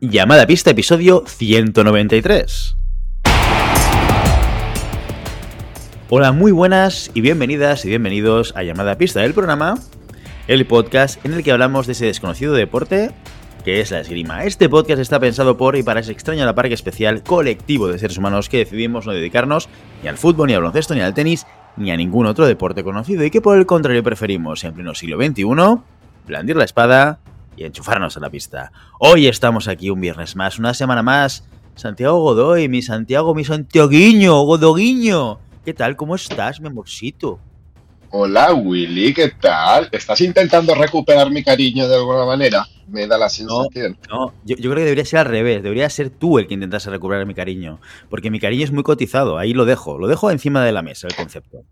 Llamada pista, episodio 193. Hola, muy buenas y bienvenidas y bienvenidos a Llamada pista del programa, el podcast en el que hablamos de ese desconocido deporte que es la esgrima. Este podcast está pensado por y para ese extraño la parque especial colectivo de seres humanos que decidimos no dedicarnos ni al fútbol, ni al baloncesto, ni al tenis, ni a ningún otro deporte conocido y que por el contrario preferimos en pleno siglo XXI blandir la espada y enchufarnos a la pista. Hoy estamos aquí un viernes más, una semana más. Santiago Godoy, mi Santiago, mi Santiaguiño, Godoguiño. ¿Qué tal? ¿Cómo estás, mi amorcito? Hola Willy, ¿qué tal? ¿Estás intentando recuperar mi cariño de alguna manera? Me da la sensación. No, yo, yo, creo que debería ser al revés. Debería ser tú el que intentase recuperar mi cariño. Porque mi cariño es muy cotizado. Ahí lo dejo. Lo dejo encima de la mesa, el concepto.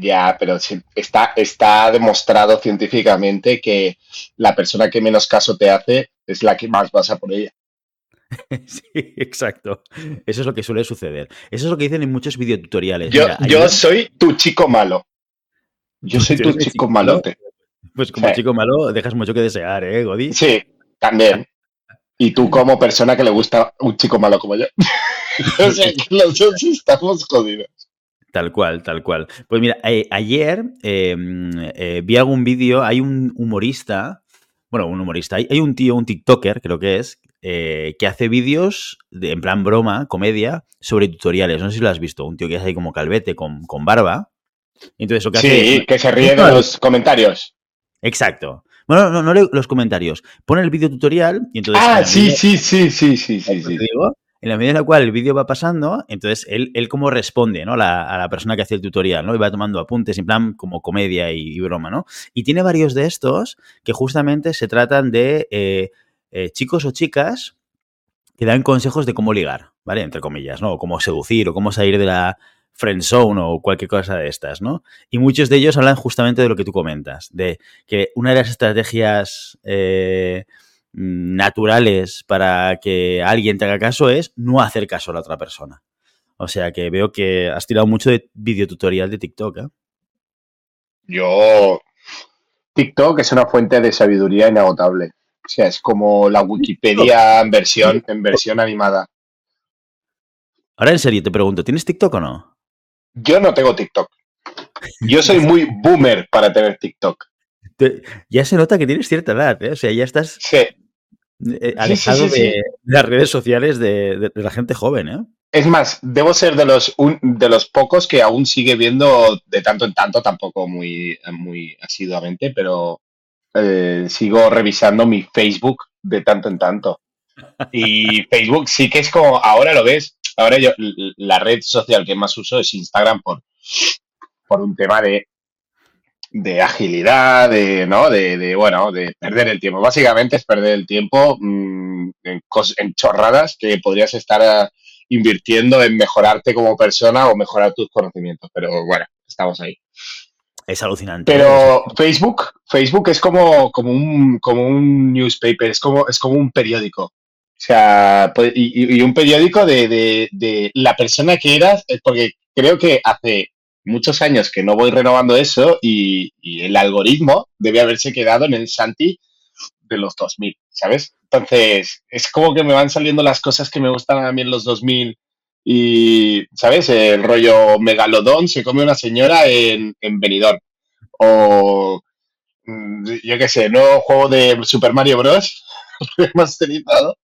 Ya, pero está, está demostrado científicamente que la persona que menos caso te hace es la que más pasa por ella. Sí, exacto. Eso es lo que suele suceder. Eso es lo que dicen en muchos videotutoriales. Yo, Mira, yo soy tu chico malo. Yo soy tu chico, chico malote. Pues como sí. chico malo dejas mucho que desear, ¿eh, Godi? Sí, también. Y tú como persona que le gusta un chico malo como yo. o sea, que los dos estamos jodidos. Tal cual, tal cual. Pues mira, eh, ayer eh, eh, vi algún vídeo, hay un humorista, bueno, un humorista, hay, hay un tío, un TikToker, creo que es, eh, que hace vídeos en plan broma, comedia, sobre tutoriales. No sé si lo has visto, un tío que es ahí como calvete con, con barba. Entonces, lo que sí, hace es, que se ríe de los comentarios. Exacto. Bueno, no, no leo los comentarios. Pone el vídeo tutorial y entonces. Ah, sí, sí, sí, sí, sí, sí, sí. Digo, en la medida en la cual el vídeo va pasando, entonces él, él como responde, ¿no? La, a la persona que hace el tutorial, ¿no? Y va tomando apuntes, en plan como comedia y, broma, ¿no? Y tiene varios de estos que justamente se tratan de eh, eh, chicos o chicas que dan consejos de cómo ligar, ¿vale? Entre comillas, ¿no? O cómo seducir o cómo salir de la friend zone o cualquier cosa de estas, ¿no? Y muchos de ellos hablan justamente de lo que tú comentas, de que una de las estrategias eh, naturales para que alguien te haga caso es no hacer caso a la otra persona. O sea que veo que has tirado mucho de videotutorial de TikTok, ¿eh? Yo. TikTok es una fuente de sabiduría inagotable. O sea, es como la Wikipedia en versión, en versión animada. Ahora en serio te pregunto, ¿tienes TikTok o no? Yo no tengo TikTok. Yo soy muy boomer para tener TikTok. Ya se nota que tienes cierta edad, ¿eh? O sea, ya estás Sí. Eh, alejado sí, sí, sí. De, de las redes sociales de, de- de la gente joven, ¿eh? Es más, debo ser de los, un- de los pocos que aún sigue viendo de tanto en tanto, tampoco muy, muy asiduamente, pero eh, sigo revisando mi Facebook de tanto en tanto. Y Facebook sí que es como, ahora lo ves, ahora yo, la red social que más uso es Instagram por, por un tema de, de agilidad, de, ¿no? De, de, bueno, de perder el tiempo. Básicamente es perder el tiempo mm, en, en chorradas que podrías estar ah, invirtiendo en mejorarte como persona o mejorar tus conocimientos. Pero bueno, estamos ahí. Es alucinante. Pero Facebook, Facebook es como, como, un, como un newspaper, es como, es como un periódico. O sea, pues, y, y- y un periódico de, de- de la persona que eras, eh, porque creo que hace muchos años que no voy renovando eso y, el algoritmo debe haberse quedado en el Santi de los 2000, ¿sabes? Entonces, es como que me van saliendo las cosas que me gustan a mí en los 2000 y, ¿sabes? El rollo megalodón se come una señora en, en Benidorm. O, yo qué sé, nuevo juego de Super Mario Bros. remasterizado.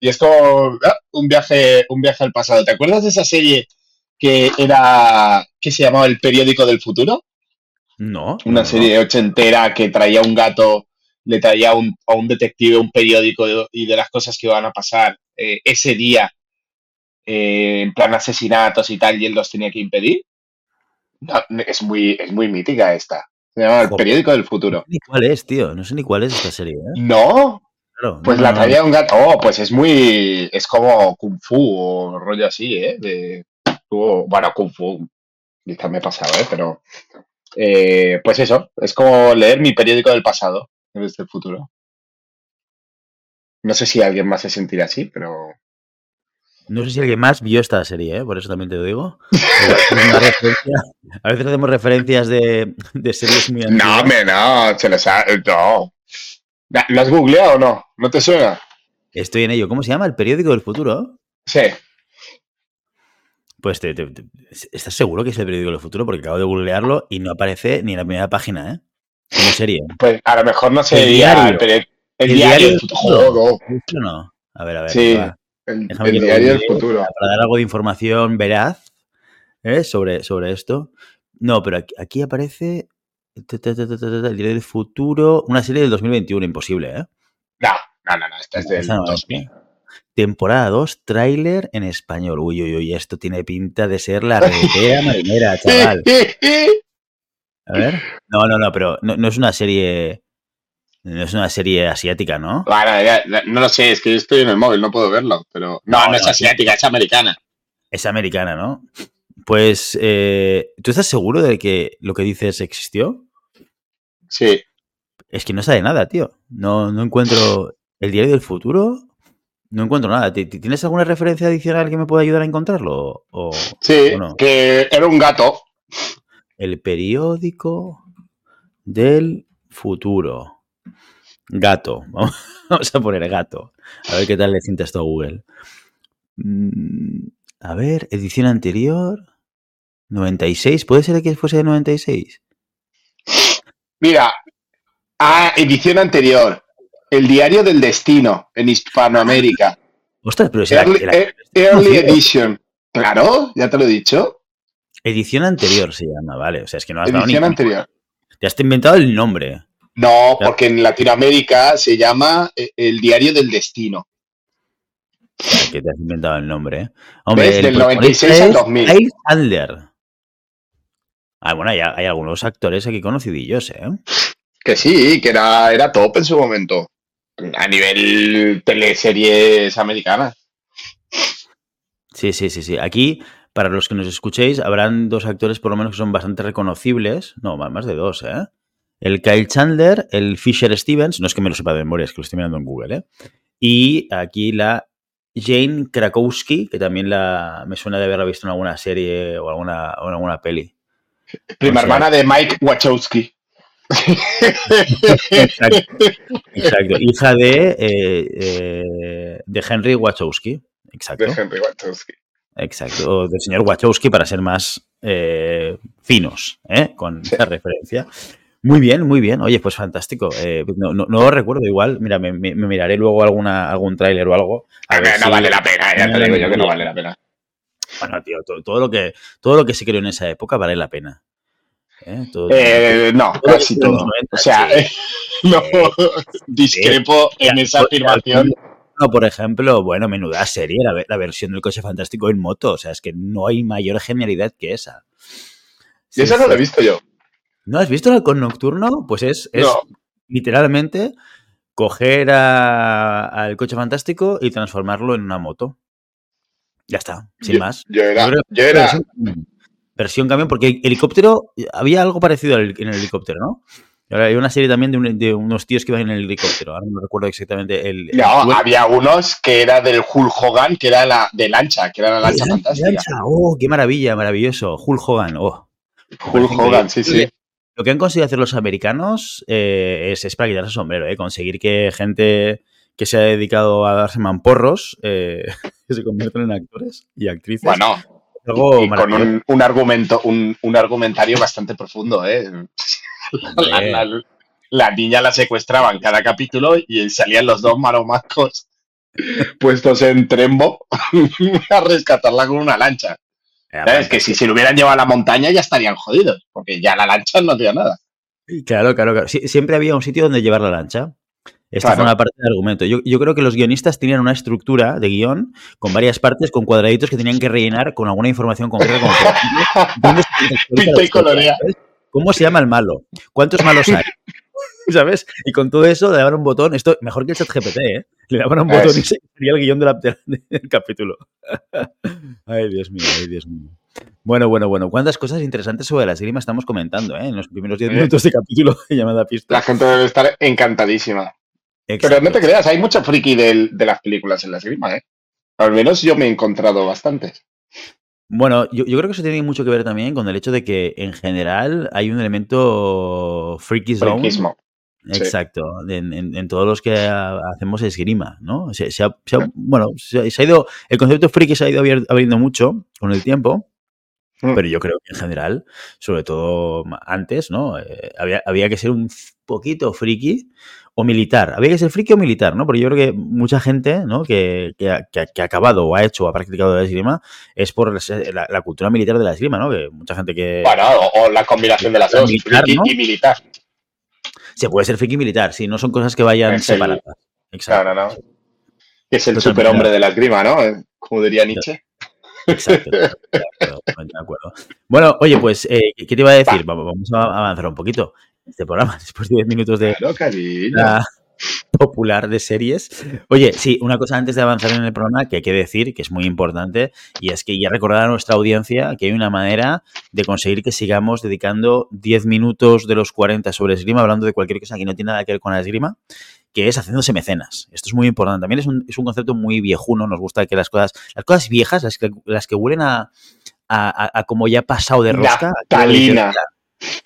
Y es como ah, un viaje, un viaje al pasado. ¿Te acuerdas de esa serie que era, que se llamaba El Periódico del Futuro? No. Una no, serie ochentera que traía un gato, le traía un, a un detective un periódico de- y de las cosas que iban a pasar eh, ese día, eh, en plan asesinatos y tal, y él los tenía que impedir. No, es, muy, es muy mítica esta. Se llama El. Periódico del No Futuro. sé ni cuál es, tío. No sé ni cuál es esta serie, ¿eh? No, Claro. pues no, la no, no. traía un gato. Oh, pues es muy. Es como Kung Fu o rollo así, ¿eh? De, o, bueno, Kung Fu. Quizás me he pasado, ¿eh? Pero. eh, pues eso, es como leer mi periódico del pasado en vez del futuro. No sé si alguien más se sentirá así, pero. No sé si alguien más vio esta serie, ¿eh? por eso también te lo digo. Referencia- A veces hacemos referencias de, de series muy No, antiguas. hombre, no, se les ha. No. ¿Lo has googleado o no? ¿No te suena? Estoy en ello. ¿Cómo se llama? ¿El periódico del futuro? Sí. Pues te, te- te- ¿estás seguro que es el periódico del futuro? Porque acabo de googlearlo y no aparece ni en la primera página, ¿eh? Como serie. Pues a lo mejor no El sería diario. el, peri- el El diario diario del futuro. ¿Esto no? A ver, a ver. Sí, el, diario del futuro. Para dar algo de información veraz ¿eh? sobre, sobre esto. No, pero aquí, aquí aparece el diario del futuro, una serie del 2021, imposible, ¿eh? No, no, no, no, esta es del Esa no es, 2000. Temporada 2, tráiler en español. Uy, uy, uy, esto tiene pinta de ser la retea marinera, chaval. A ver. No, no, no, pero no, no es una serie. No es una serie asiática, ¿no? Bueno, ya, ya, no lo sé, es que yo estoy en el móvil, no puedo verlo, pero... No, no, No, es asiática, es americana. Es americana, ¿no? Pues, eh, ¿tú estás seguro de que lo que dices existió? Sí. Es que no sabe nada, tío. No, no encuentro el diario del futuro. No encuentro nada. ¿Ti- ti- ¿Tienes alguna referencia adicional que me pueda ayudar a encontrarlo? O, Sí, o no? que era un gato. El periódico del futuro. Gato. Vamos a poner gato. A ver qué tal le sienta esto a Google. Mm, A ver, edición anterior. 96. ¿Puede ser que fuese de 96? Mira, ah, edición anterior. El diario del destino en Hispanoamérica. Ostras, pero será Early, eh, early edition. Claro, ya te lo he dicho. edición anterior se llama, vale. O sea, es que no has dado Edición ni. anterior. Te has inventado el nombre. No, porque en Latinoamérica se llama eh, el diario del destino. Que te has inventado el nombre. ¿eh? Hombre, ¿Ves? el Del protagonista 96 al es 2000. Kyle Chandler. Ah, bueno, hay, hay algunos actores aquí conocidillos, ¿eh? Que sí, que era, era top en su momento. A nivel teleseries americanas. Sí, sí, sí, sí. Aquí, para los que nos escuchéis, habrán dos actores por lo menos que son bastante reconocibles. No, más de dos, ¿eh? El Kyle Chandler, el Fisher Stevens, no es que me lo sepa de memoria, es que lo estoy mirando en Google, ¿eh? Y aquí la Jane Krakowski, que también la, me suena de haberla visto en alguna serie o alguna, o en alguna peli. Prima O sea- hermana de Mike Wachowski. Exacto. Exacto. Hija de, eh, eh, de Henry Wachowski. Exacto. De Henry Wachowski. Exacto. O del señor Wachowski para ser más eh, finos con Sí. esa referencia. Muy bien, muy bien. Oye, pues fantástico. Eh, no, no, recuerdo igual. Mira, me, me- me miraré luego alguna, algún tráiler o algo. a ver no si- vale la pena, ya te digo yo que no vale la pena. Bueno, tío, todo, todo lo que, todo lo que se creó en esa época vale la pena. ¿Eh? Todo- Eh, no, Todo casi todo. O sea, sí. no discrepo en esa afirmación. No, por ejemplo, bueno, menuda serie, la, ve- la versión del coche fantástico en moto. O sea, es que no hay mayor genialidad que esa. Y esa no la he visto yo. ¿No has visto el con Nocturno? Pues es, es No. literalmente coger al coche fantástico y transformarlo en una moto. Ya está, sin Yo- más. Yo era, Yo creo- yo era, Versión, camión. Porque helicóptero, había algo parecido en el helicóptero, ¿no? Hay una serie también de, un- de unos tíos que iban en el helicóptero. Ahora no recuerdo exactamente el. no, el- había unos que era del Hulk Hogan, que era la de lancha, que era la lancha Lancha, fantástica. lancha. ¡Oh, qué maravilla! Maravilloso. Hulk Hogan. Oh. Hulk Hogan, sí, sí. Lo que han conseguido hacer los americanos eh, es, es para quitarse el sombrero, ¿eh? conseguir que gente que se ha dedicado a darse mamporros eh, que se conviertan en actores y actrices. Bueno, Algo y con un, un argumento, un, un argumentario bastante profundo, ¿eh? La, la- la niña la secuestraban cada capítulo y salían los dos maromacos puestos en trembo a rescatarla con una lancha. ¿Sabes? Que si se lo hubieran llevado a la montaña ya estarían jodidos, porque ya la lancha no hacía nada. Claro, claro, claro. Siempre había un sitio donde llevar la lancha. Esta Claro. fue una parte del argumento. Yo, yo creo que los guionistas tenían una estructura de guion con varias partes, con cuadraditos que tenían que rellenar con alguna información concreta. Como, por ejemplo, ¿dónde se contextualiza Pinta y colorea. ¿Cómo se llama el malo? ¿Cuántos malos hay? ¿Sabes? Y con todo eso le daban un botón. Esto mejor que el chat GPT, ¿eh? Le daban un Es. botón y se sería el guion de la- de- del capítulo. Ay, Dios mío, ay, Dios mío. Bueno, bueno, bueno. ¿Cuántas cosas interesantes sobre la serie me estamos comentando, eh? En los primeros 10 Eh. minutos de capítulo de llamada pista. La gente debe estar encantadísima. Pero no te creas, hay mucho friki del- de las películas en la esgrima, ¿eh? Al menos yo me he encontrado bastantes. Bueno, yo, yo creo que eso tiene mucho que ver también con el hecho de que en general hay un elemento Friquismo. Exacto, en, en, en, todos los que hacemos esgrima, ¿no? Se, se ha, se ha, bueno, se ha, ido, el concepto friki se ha ido abriendo mucho con el tiempo, mm. pero yo creo que en general, sobre todo antes, ¿no? Eh, había, había, que ser un poquito friki o militar. Había que ser friki o militar, ¿no? Porque yo creo que mucha gente, ¿no? Que, que, ha, que ha acabado o ha hecho o ha practicado la esgrima es por la, la, cultura militar de la esgrima, ¿no? Que mucha gente que... Bueno, o, o la combinación de las dos, friki ¿no? y militar. Se puede ser friki militar, si no son cosas que vayan el- separadas. Exacto. No, no, no. Es el Totalmente. superhombre de la esgrima, ¿no? Eh, Como diría Nietzsche. Exacto. Exacto, De acuerdo. Bueno, oye, pues, eh, ¿qué te iba a decir? Vamos vamos a avanzar un poquito este programa, después de 10 minutos de Claro, la popular de series. Oye, sí, una cosa antes de avanzar en el programa que hay que decir, que es muy importante, y es que ya recordar a nuestra audiencia que hay una manera de conseguir que sigamos dedicando 10 minutos de los 40 sobre esgrima, hablando de cualquier cosa que no tiene nada que ver con la esgrima, que es haciéndose mecenas. Esto es muy importante. También es un, es un concepto muy viejuno. Nos gusta que las cosas, las cosas viejas, las que, las que huelen a, a, a- a como ya pasado de rosca. Naftalina.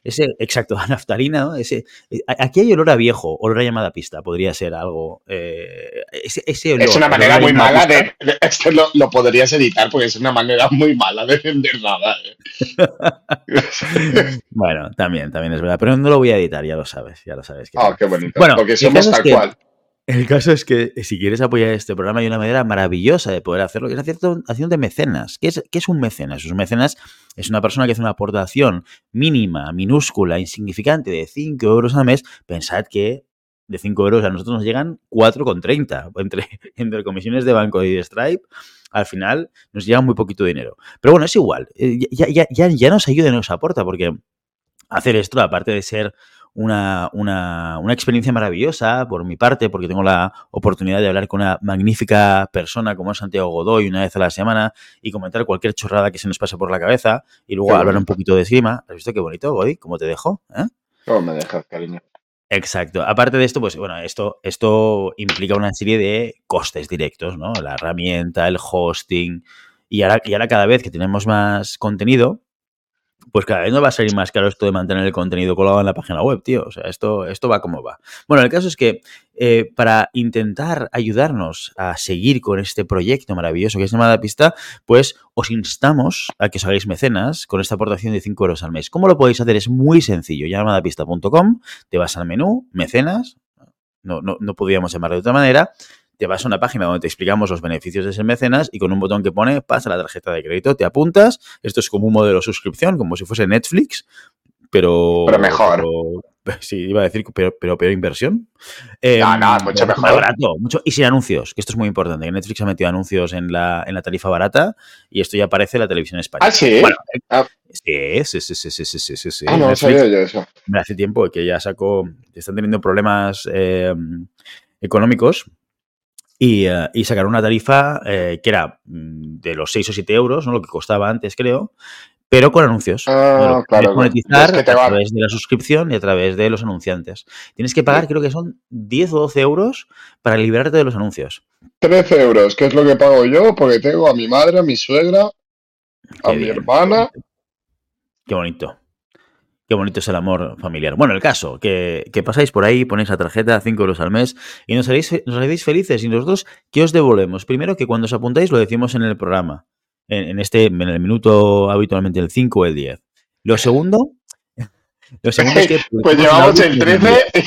Ese, exacto, a naftalina, ¿no? Ese, eh, aquí hay olor a viejo, olor a llamada pista, podría ser algo. eh, ese, ese olor, Es una manera muy mala de. de- Esto lo, lo podrías editar porque es una manera muy mala de vender nada. ¿eh? Bueno, también, también es verdad, pero no lo voy a editar, ya lo sabes, ya lo sabes. Oh, no. qué bonito. Bueno, porque somos tal que- cual. El caso es que si quieres apoyar este programa hay una manera maravillosa de poder hacerlo, que es haciendo de mecenas. ¿Qué es, ¿Qué es un mecenas? Un mecenas es una persona que hace una aportación mínima, minúscula, insignificante de 5 euros al mes. Pensad que de 5 euros a nosotros nos llegan 4,30 entre, entre comisiones de banco y de Stripe. Al final nos llega muy poquito dinero. Pero bueno, es igual. eh, Ya, ya, ya, ya nos ayuda y nos aporta porque hacer esto, aparte de ser una, una, una, experiencia maravillosa por mi parte, porque tengo la oportunidad de hablar con una magnífica persona como es Santiago Godoy una vez a la semana y comentar cualquier chorrada que se nos pase por la cabeza y luego Qué hablar bonito. un poquito de esgrima. ¿Has visto qué bonito, Godoy? ¿Cómo te dejo? ¿Eh? ¿Cómo me dejas, cariño? Exacto. Aparte de esto, pues bueno, esto, esto implica una serie de costes directos, ¿no? La herramienta, el hosting. Y ahora, y ahora cada vez que tenemos más contenido, pues cada vez nos va a salir más caro esto de mantener el contenido colgado en la página web, tío. O sea, esto, esto va como va. Bueno, el caso es que eh, para intentar ayudarnos a seguir con este proyecto maravilloso que es llamada Pista, pues os instamos a que os hagáis mecenas con esta aportación de 5 euros al mes. ¿Cómo lo podéis hacer? Es muy sencillo. Llamadapista.com, te vas al menú, mecenas, no, no, no podríamos llamar de otra manera, te vas a una página donde te explicamos los beneficios de ser mecenas y con un botón que pone pasa la tarjeta de crédito, te apuntas. Esto es como un modelo de suscripción, como si fuese Netflix, pero. Pero mejor. Pero, sí, iba a decir, pero, pero peor inversión. Eh, no, no, mucho mejor. Mucho, y sin anuncios, que esto es muy importante, que Netflix ha metido anuncios en la, en la tarifa barata y esto ya aparece en la televisión española. Ah, sí. Bueno, eh, ah. Sí, sí, sí, sí, sí, sí, sí, sí. Ah, no, sabía yo eso. Hace tiempo que ya sacó, están teniendo problemas eh, económicos y, eh, y sacaron una tarifa eh, que era mm, de los 6 o 7 euros, ¿no? lo que costaba antes, creo, pero con anuncios. Ah, claro, monetizar Es que te a través de la suscripción y a través de los anunciantes. Tienes que pagar, creo que son 10 o 12 euros para liberarte de los anuncios. 13 euros, que es lo que pago yo, porque tengo a mi madre, a mi suegra, a mi hermana. Qué bonito. Qué bonito es el amor familiar. Bueno, el caso, que, que pasáis por ahí, ponéis la tarjeta, 5 euros al mes, y nos haréis, nos haréis felices. Y nosotros, ¿qué os devolvemos? Primero, que cuando os apuntáis lo decimos en el programa. En, en este, en el minuto habitualmente el 5 o el 10. Lo segundo, lo segundo es que... Pues un llevamos el que nos 13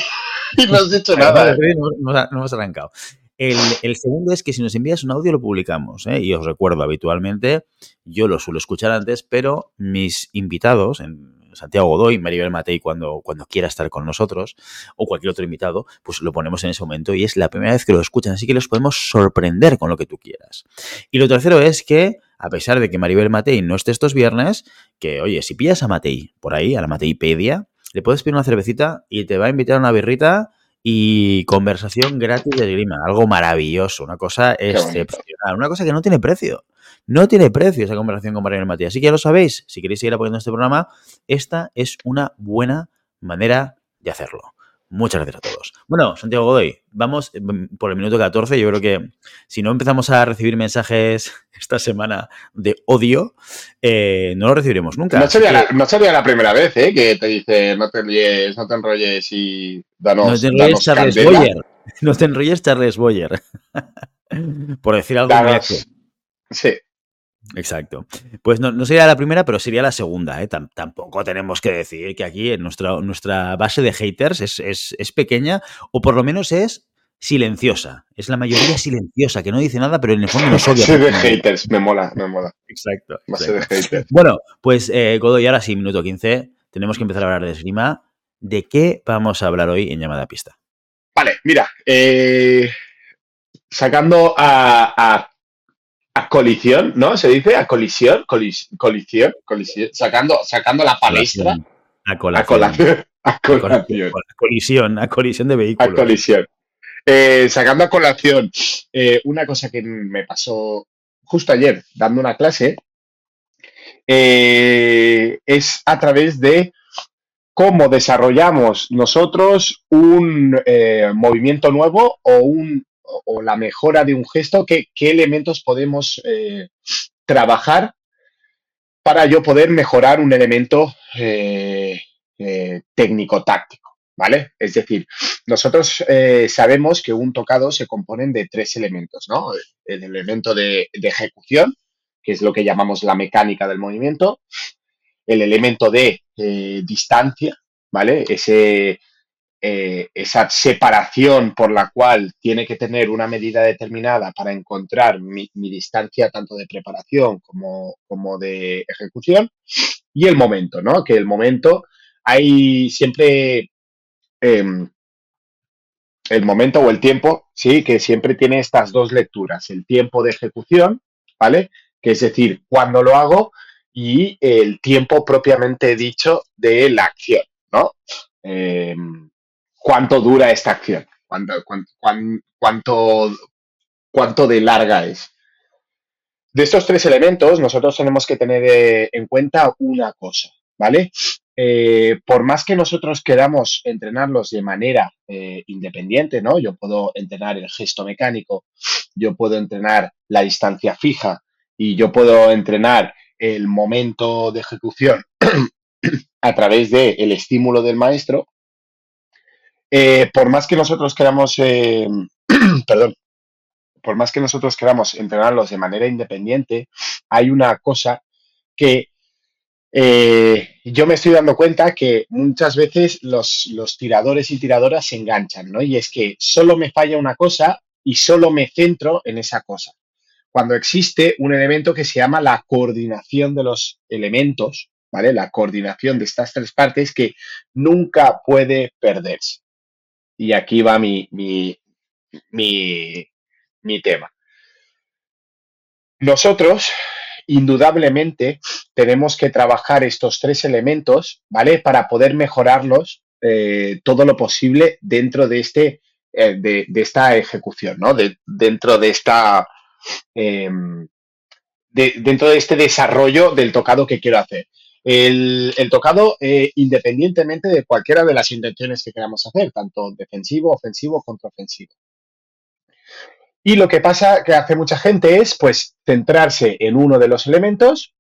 y no has dicho nada. no, no hemos- no hemos arrancado. El, el segundo es que si nos envías un audio lo publicamos. ¿eh? Y os recuerdo habitualmente, yo lo suelo escuchar antes, pero mis invitados, en Santiago Godoy, Maribel Matei, cuando, cuando quiera estar con nosotros, o cualquier otro invitado, pues lo ponemos en ese momento y es la primera vez que lo escuchan, así que los podemos sorprender con lo que tú quieras. Y lo tercero es que, a pesar de que Maribel Matei no esté estos viernes, que oye, si pillas a Matei por ahí, a la Mateipedia, le puedes pedir una cervecita y te va a invitar a una birrita y conversación gratis de esgrima. Algo maravilloso, una cosa excepcional, una cosa que no tiene precio. No tiene precio esa conversación con Mariano Matías. Así que ya lo sabéis, si queréis seguir apoyando este programa, esta es una buena manera de hacerlo. Muchas gracias a todos. Bueno, Santiago Godoy, vamos mm, por el minuto 14. Yo creo que si no empezamos a recibir mensajes esta semana de odio, eh, no lo recibiremos nunca. No sería, la, no sería la primera vez ¿eh? que te dice no te enrolles, no te enrolles y danos. No te enrolles Charles Boyer. No te enrolles Charles Boyer. por decir algo. Danos, sí. Exacto. Pues no, sería la primera, pero sería la segunda. ¿eh? tampoco tenemos que decir que aquí en nuestra, nuestra base de haters es, pequeña o por lo menos es silenciosa. Es la mayoría silenciosa, que no dice nada, pero en el fondo nos odia. Base de haters, me mola, me mola. Exacto. Base de haters. Bueno, pues eh, Godoy, ahora sí, minuto 15, tenemos que empezar a hablar de esgrima. ¿De qué vamos a hablar hoy en llamada pista? Vale, mira, eh, sacando a a colisión, ¿no? Se dice a colisión, colisión, colisión, sacando, sacando la palestra. A colación. A, colación. A colisión, a colisión de vehículos. A colisión. Eh, sacando a colación, eh, una cosa que me pasó justo ayer dando una clase eh, es a través de cómo desarrollamos nosotros un movimiento nuevo o un o, la mejora de un gesto, qué, elementos podemos eh, trabajar para yo poder mejorar un elemento eh, eh, técnico-táctico. ¿Vale? Es decir, nosotros sabemos que un tocado se compone de tres elementos, ¿no? El elemento de, de ejecución, que es lo que llamamos la mecánica del movimiento, el elemento de distancia, ¿vale? Ese, eh, esa separación por la cual tiene que tener una medida determinada para encontrar mi, distancia tanto de preparación como, como, de ejecución y el momento, ¿no? Que el momento hay siempre em, el momento o el tiempo, sí, que siempre tiene estas dos lecturas, el tiempo de ejecución, ¿vale? Que es decir, cuando lo hago y el tiempo propiamente dicho de la acción, ¿no? Em, cuánto dura esta acción, cuánto, cuánto, cuánto, de larga es. De estos tres elementos, nosotros tenemos que tener eh, en cuenta una cosa, ¿vale? Eh, por más que nosotros queramos entrenarlos de manera eh, independiente, ¿no? Yo puedo entrenar el gesto mecánico, yo puedo entrenar la distancia fija y yo puedo entrenar el momento de ejecución a través del estímulo del maestro, eh, por más que nosotros queramos, eh, perdón, por más que nosotros queramos entrenarlos de manera independiente, hay una cosa que eh, yo me estoy dando cuenta que muchas veces los, los, tiradores y tiradoras se enganchan, ¿no? Y es que solo me falla una cosa y solo me centro en esa cosa. Cuando existe un elemento que se llama la coordinación de los elementos, ¿vale? La coordinación de estas tres partes que nunca puede perderse. Y aquí va mi, mi, mi, tema. Nosotros, indudablemente, tenemos que trabajar estos tres elementos, ¿vale? Para poder mejorarlos eh, todo lo posible dentro de, este, eh, de, esta ejecución, ¿no? De, dentro de esta... Em, dentro de este desarrollo del tocado que quiero hacer el, tocado eh, independientemente de cualquiera de las intenciones que queramos hacer, tanto defensivo, ofensivo, contraofensivo. Y lo que pasa que hace mucha gente es, pues, centrarse en uno de los elementos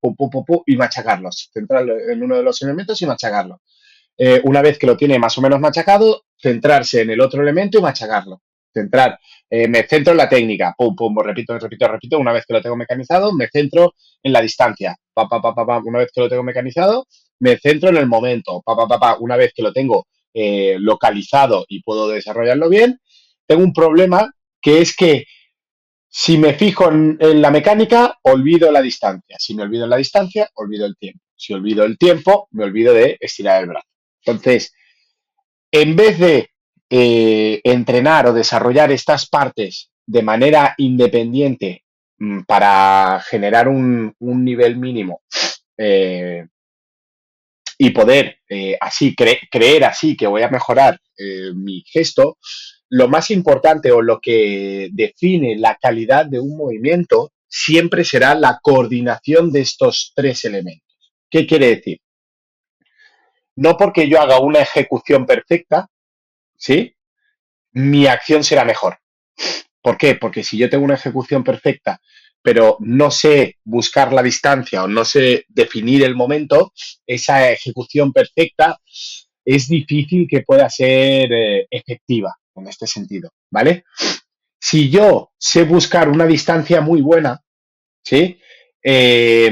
y machacarlos. Centrarlo en uno de los elementos y machacarlo. Eh, una vez que lo tiene más o menos machacado, centrarse en el otro elemento y machacarlo. Centrar. Eh, me centro en la técnica, pum, pum, repito, repito, repito, una vez que lo tengo mecanizado, me centro en la distancia, pa, pa, pa, pa, una vez que lo tengo mecanizado, me centro en el momento, pa, pa, pa, una vez que lo tengo eh, localizado y puedo desarrollarlo bien, tengo un problema que es que si me fijo en, en, la mecánica, olvido la distancia. Si me olvido la distancia, olvido el tiempo. Si olvido el tiempo, me olvido de estirar el brazo. Entonces, en vez de eh, entrenar o desarrollar estas partes de manera independiente mm, para generar un, nivel mínimo eh, y poder eh, así creer así que voy a mejorar mi gesto, lo más importante o lo que define la calidad de un movimiento siempre será la coordinación de estos tres elementos. ¿Qué quiere decir? No porque yo haga una ejecución perfecta, ¿sí? Mi acción será mejor. ¿Por qué? Porque si yo tengo una ejecución perfecta, pero no sé buscar la distancia o no sé definir el momento, esa ejecución perfecta es difícil que pueda ser eh, efectiva en este sentido, ¿vale? Si yo sé buscar una distancia muy buena, ¿sí? Eh,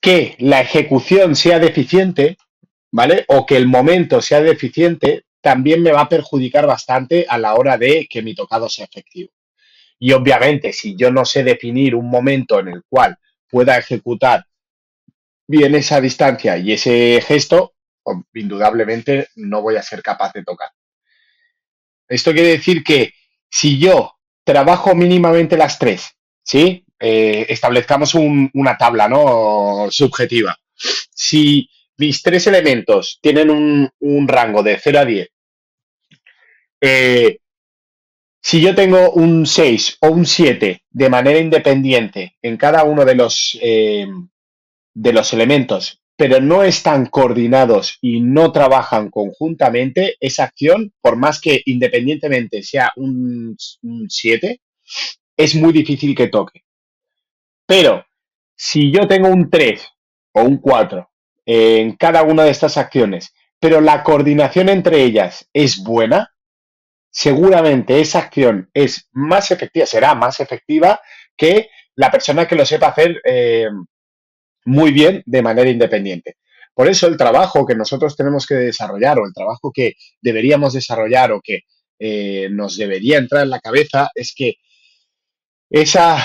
que la ejecución sea deficiente, ¿vale? O que el momento sea deficiente, también me va a perjudicar bastante a la hora de que mi tocado sea efectivo. Y obviamente, si yo no sé definir un momento en el cual pueda ejecutar bien esa distancia y ese gesto, indudablemente no voy a ser capaz de tocar. Esto quiere decir que si yo trabajo mínimamente las tres, ¿sí? Eh, establezcamos una tabla, ¿no? Subjetiva. Si mis tres elementos tienen un, rango de 0 a 10, eh, si yo tengo un 6 o un 7 de manera independiente en cada uno de los, eh, de los elementos pero no están coordinados y no trabajan conjuntamente, esa acción, por más que independientemente sea un 7, es muy difícil que toque. Pero si yo tengo un 3 o un 4 en cada una de estas acciones, pero la coordinación entre ellas es buena, seguramente esa acción es más efectiva, será más efectiva que la persona que lo sepa hacer eh, muy bien de manera independiente. Por eso el trabajo que nosotros tenemos que desarrollar o el trabajo que deberíamos desarrollar o que eh, nos debería entrar en la cabeza es que esa,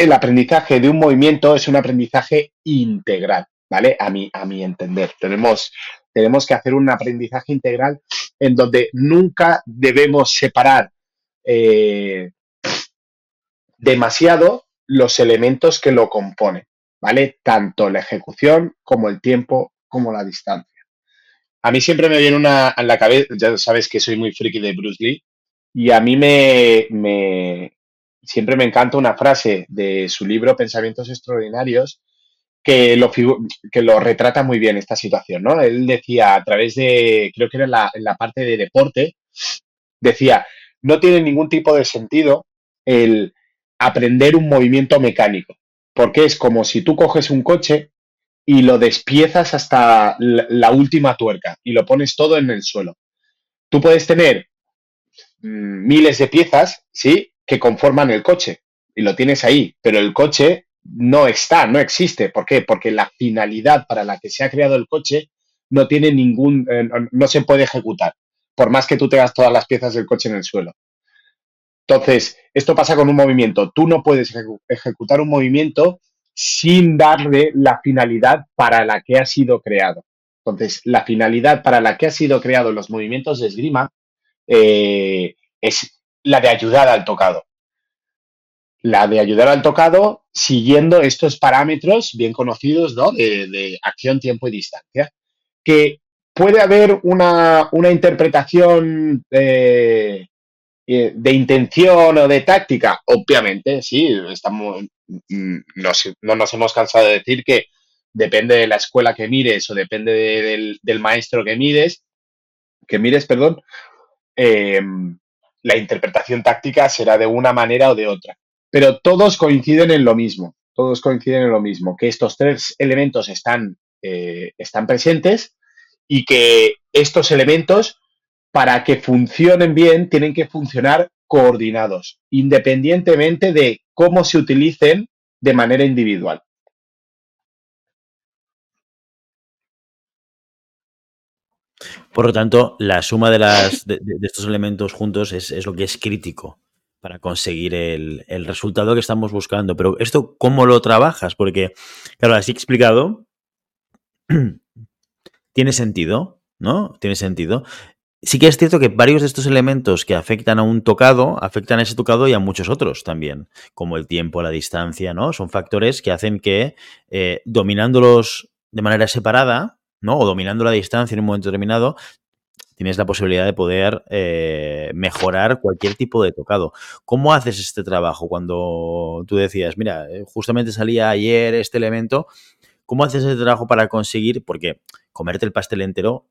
el aprendizaje de un movimiento es un aprendizaje integral, ¿vale? A mi, a entender. Tenemos, tenemos que hacer un aprendizaje integral en donde nunca debemos separar eh, demasiado los elementos que lo componen, ¿vale? Tanto la ejecución como el tiempo como la distancia. A mí siempre me viene una en la cabeza, ya sabes que soy muy friki de Bruce Lee, y a mí me, me siempre me encanta una frase de su libro Pensamientos Extraordinarios que lo, que lo retrata muy bien esta situación, ¿no? Él decía a través de, creo que era la, en la parte de deporte, decía, no tiene ningún tipo de sentido el aprender un movimiento mecánico, porque es como si tú coges un coche y lo despiezas hasta la última tuerca y lo pones todo en el suelo. Tú puedes tener mm, miles de piezas, ¿sí? Que conforman el coche y lo tienes ahí, pero el coche no está, no existe. ¿Por qué? Porque la finalidad para la que se ha creado el coche no tiene ningún, eh, no se puede ejecutar, por más que tú tengas todas las piezas del coche en el suelo. Entonces, esto pasa con un movimiento. Tú no puedes ejecutar un movimiento sin darle la finalidad para la que ha sido creado. Entonces, la finalidad para la que ha sido creado los movimientos de esgrima eh, es la de ayudar al tocado. La de ayudar al tocado siguiendo estos parámetros bien conocidos ¿no? de, acción, tiempo y distancia. Que puede haber una, interpretación eh, eh, de intención o de táctica, obviamente, sí, estamos, mm, no nos hemos cansado de decir que depende de la escuela que mires o depende del, maestro que mires, que mires, perdón, em, la interpretación táctica será de una manera o de otra. Pero todos coinciden en lo mismo, todos coinciden en lo mismo, que estos tres elementos están, eh, están presentes y que estos elementos para que funcionen bien, tienen que funcionar coordinados, independientemente de cómo se utilicen de manera individual. Por lo tanto, la suma de, estos elementos juntos es, lo que es crítico para conseguir el, el, resultado que estamos buscando. Pero esto, ¿cómo lo trabajas? Porque, claro, así explicado, tiene sentido, ¿no? Tiene sentido. Sí que es cierto que varios de estos elementos que afectan a un tocado, afectan a ese tocado y a muchos otros también, como el tiempo, la distancia, ¿no? Son factores que hacen que eh, dominándolos de manera separada, ¿no? O dominando la distancia en un momento determinado, tienes la posibilidad de poder eh, mejorar cualquier tipo de tocado. ¿Cómo haces este trabajo cuando tú decías, mira, eh, justamente salía ayer este elemento? ¿Cómo haces este trabajo para conseguir? Porque comerte el pastel entero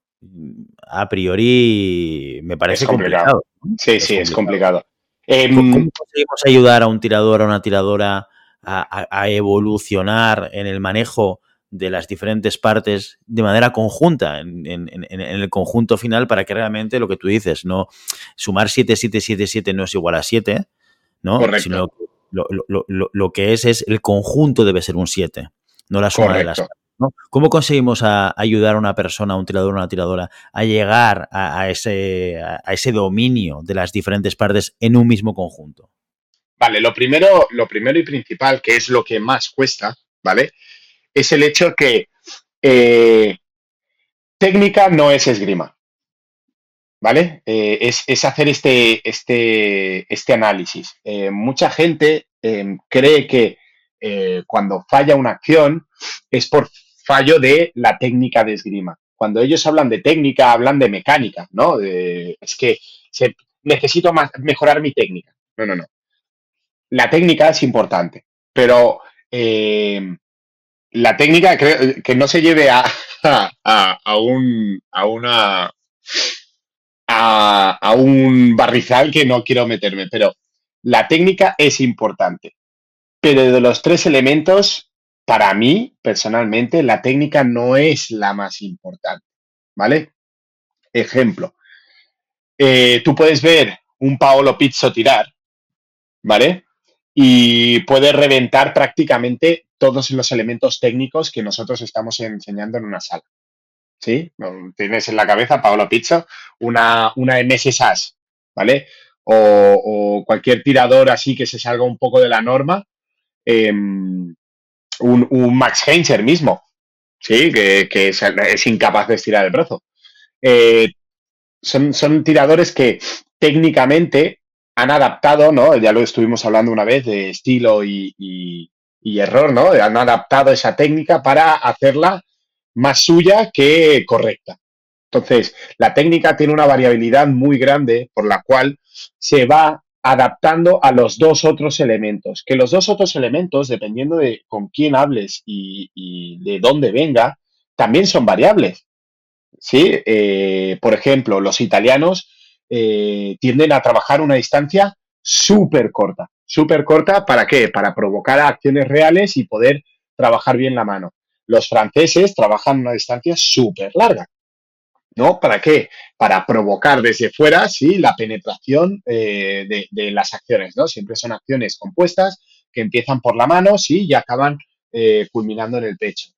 a priori me parece complicado. Sí, sí, es complicado. ¿Cómo em, conseguimos ayudar a un tirador, a una tiradora a, evolucionar en el manejo de las diferentes partes de manera conjunta en, el conjunto final para que realmente lo que tú dices, no sumar 7, 7, 7, 7 no es igual a 7, ¿no? Sino lo, lo, que es es el conjunto debe ser un 7, no la suma de las partes. ¿Cómo conseguimos ayudar a una persona, a un tirador o una tiradora, a llegar a, ese, a ese dominio de las diferentes partes en un mismo conjunto? Vale, lo primero, lo primero y principal, que es lo que más cuesta, ¿vale? Es el hecho que eh, técnica no es esgrima. ¿Vale? Eh, es, hacer este, este, este análisis. Eh, mucha gente cree que cuando falla una acción es por fallo de la técnica de esgrima. Cuando ellos hablan de técnica, hablan de mecánica, ¿no? es que necesito más, mejorar mi técnica. No, no, no. La técnica es importante, pero eh, la técnica que no se lleve a, a, un, a una a, a, un barrizal que no quiero meterme, pero la técnica es importante. Pero de los tres elementos, para mí, personalmente, la técnica no es la más importante, ¿vale? Ejemplo, eh, tú puedes ver un Paolo Pizzo tirar, ¿vale? Y puedes reventar prácticamente todos los elementos técnicos que nosotros estamos enseñando en una sala. ¿Sí? Tienes en la cabeza, Paolo Pizzo, una, una MS SAS, ¿vale? O, cualquier tirador así que se salga un poco de la norma. Em, un, Max Heinzer mismo, ¿sí? Que, es, incapaz de estirar el brazo. Eh, son, son tiradores que técnicamente han adaptado, ¿no? Ya lo estuvimos hablando una vez de estilo y, error, ¿no? Han adaptado esa técnica para hacerla más suya que correcta. Entonces, la técnica tiene una variabilidad muy grande por la cual se va adaptando a los dos otros elementos. Que los dos otros elementos, dependiendo de con quién hables y, de dónde venga, también son variables. ¿Sí? Eh, por ejemplo, los italianos eh, tienden a trabajar una distancia súper corta. ¿Súper corta para qué? Para provocar acciones reales y poder trabajar bien la mano. Los franceses trabajan una distancia súper larga. ¿no? ¿Para qué? Para provocar desde fuera, sí, la penetración eh, de, las acciones, ¿no? Siempre son acciones compuestas que empiezan por la mano, sí, y acaban eh, culminando en el pecho.